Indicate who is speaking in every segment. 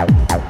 Speaker 1: Thank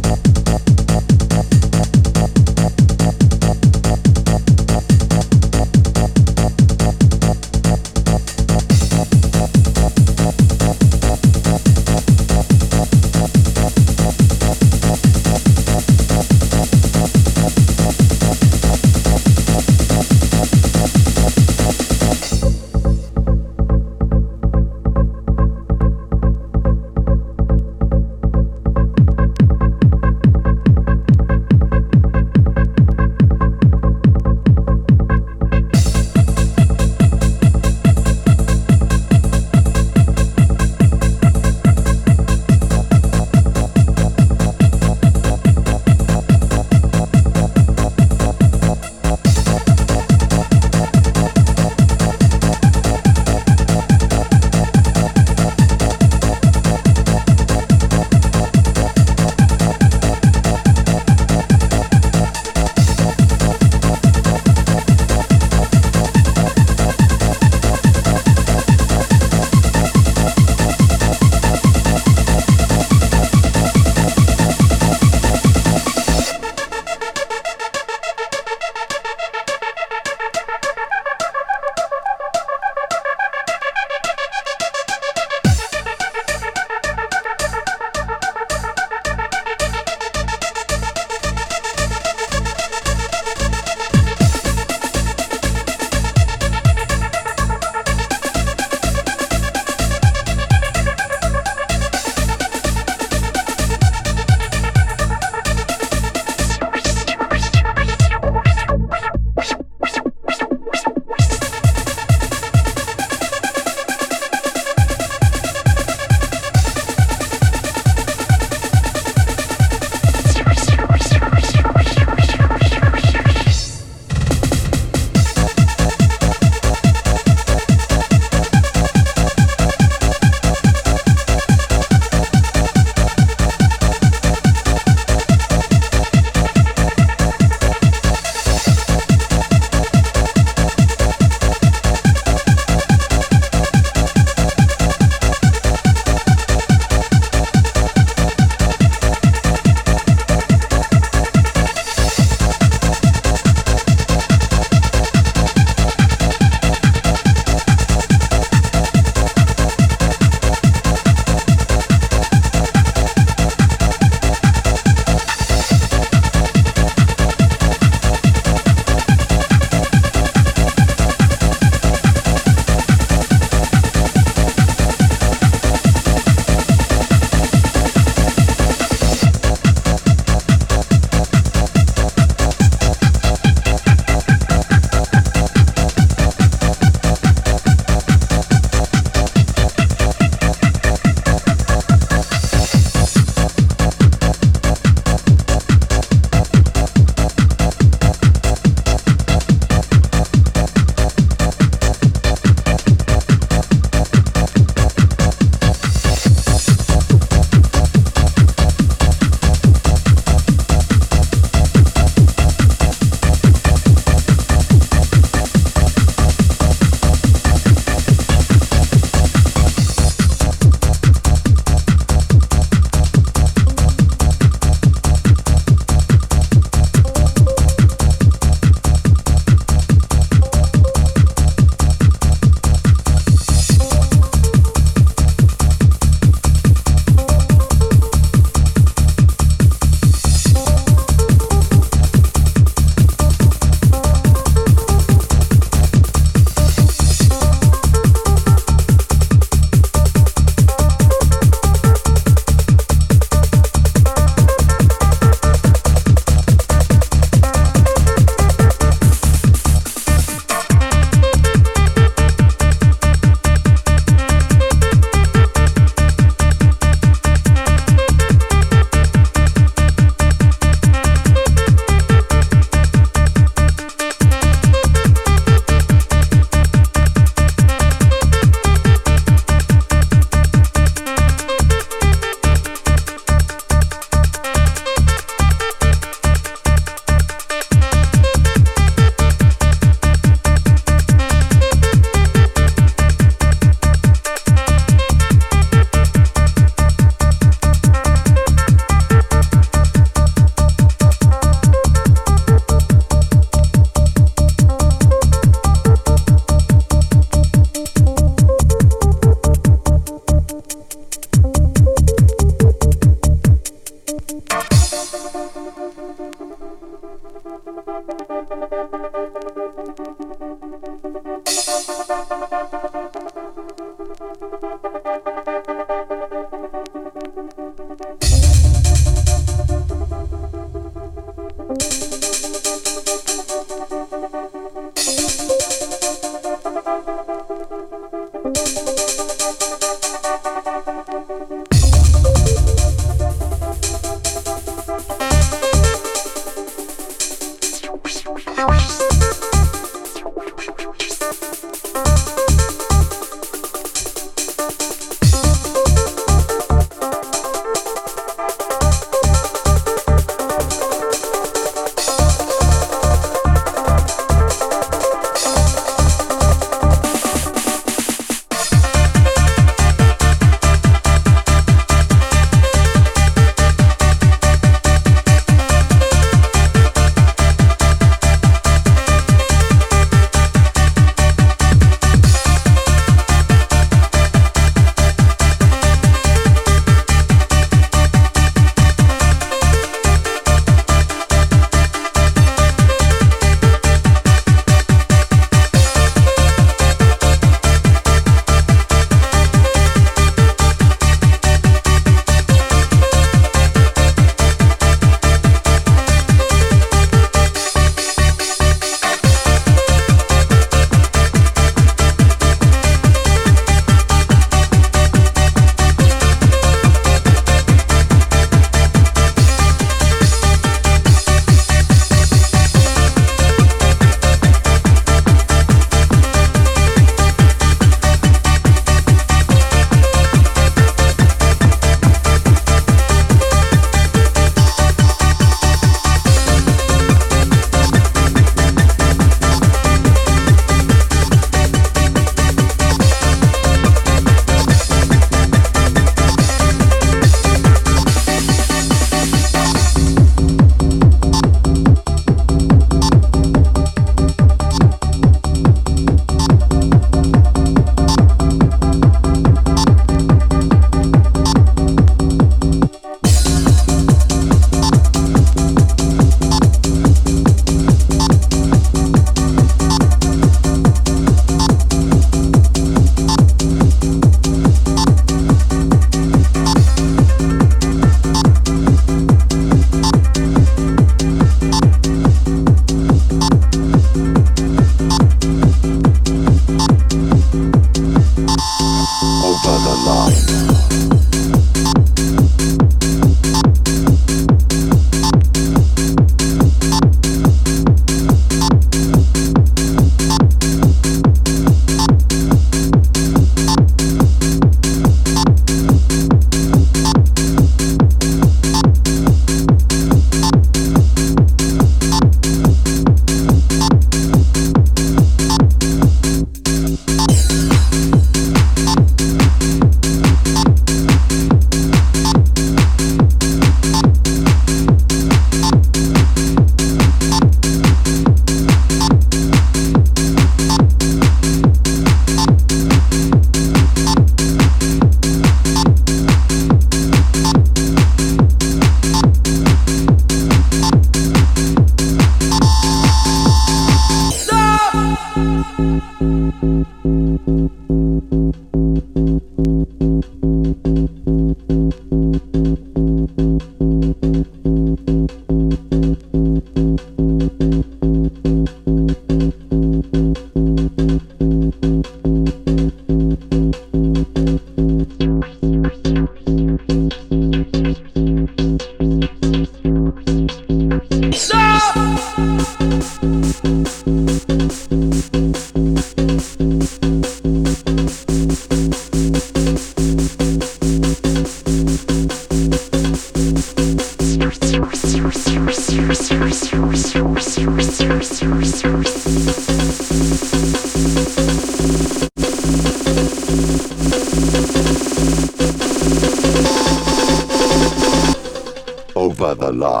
Speaker 1: further lie.